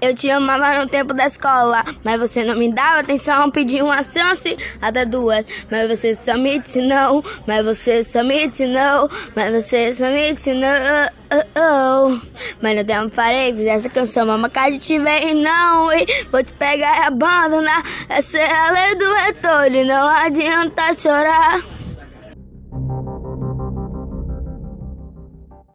Eu te amava no tempo da escola, mas você não me dava atenção. Pedi uma chance, até duas, mas você só me disse não. Mas você só me disse não. Mas você só me disse não. Oh, oh. Mas no tempo parei, fiz essa canção, mamãe, que te vem não. E vou te pegar e abandonar. Essa é a lei do retorno, e não adianta chorar.